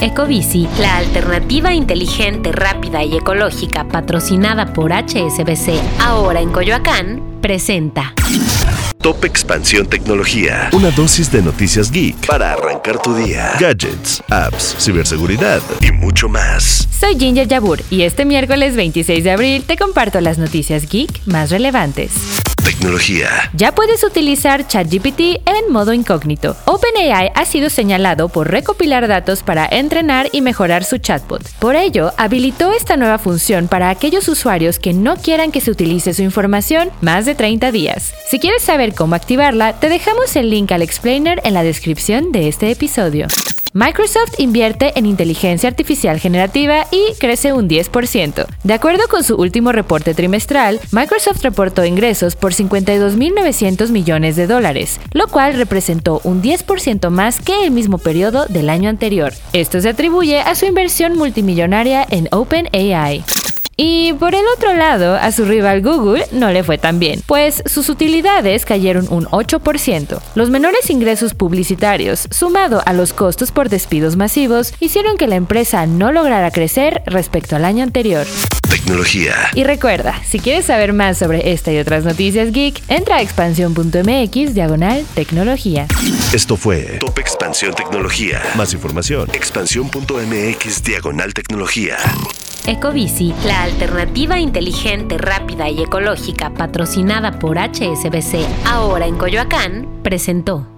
Ecobici, la alternativa inteligente, rápida y ecológica patrocinada por HSBC, ahora en Coyoacán, presenta. Top Expansión Tecnología. Una dosis de noticias geek para arrancar tu día. Gadgets, apps, ciberseguridad y mucho más. Soy Ginger Yabur y este miércoles 26 de abril te comparto las noticias geek más relevantes. Tecnología. Ya puedes utilizar ChatGPT en modo incógnito. OpenAI ha sido señalado por recopilar datos para entrenar y mejorar su chatbot. Por ello, habilitó esta nueva función para aquellos usuarios que no quieran que se utilice su información más de 30 días. Si quieres saber cómo activarla, te dejamos el link al explainer en la descripción de este episodio. Microsoft invierte en inteligencia artificial generativa y crece un 10%. De acuerdo con su último reporte trimestral, Microsoft reportó ingresos por 52.900 millones de dólares, lo cual representó un 10% más que el mismo periodo del año anterior. Esto se atribuye a su inversión multimillonaria en OpenAI. Y por el otro lado, a su rival Google no le fue tan bien, pues sus utilidades cayeron un 8%. Los menores ingresos publicitarios, sumado a los costos por despidos masivos, hicieron que la empresa no lograra crecer respecto al año anterior. Tecnología. Y recuerda, si quieres saber más sobre esta y otras noticias geek, entra a expansión.mx diagonal tecnología. Esto fue Top Expansión Tecnología. Más información, expansión.mx diagonal tecnología. Ecobici, la alternativa inteligente, rápida y ecológica patrocinada por HSBC, ahora en Coyoacán, presentó.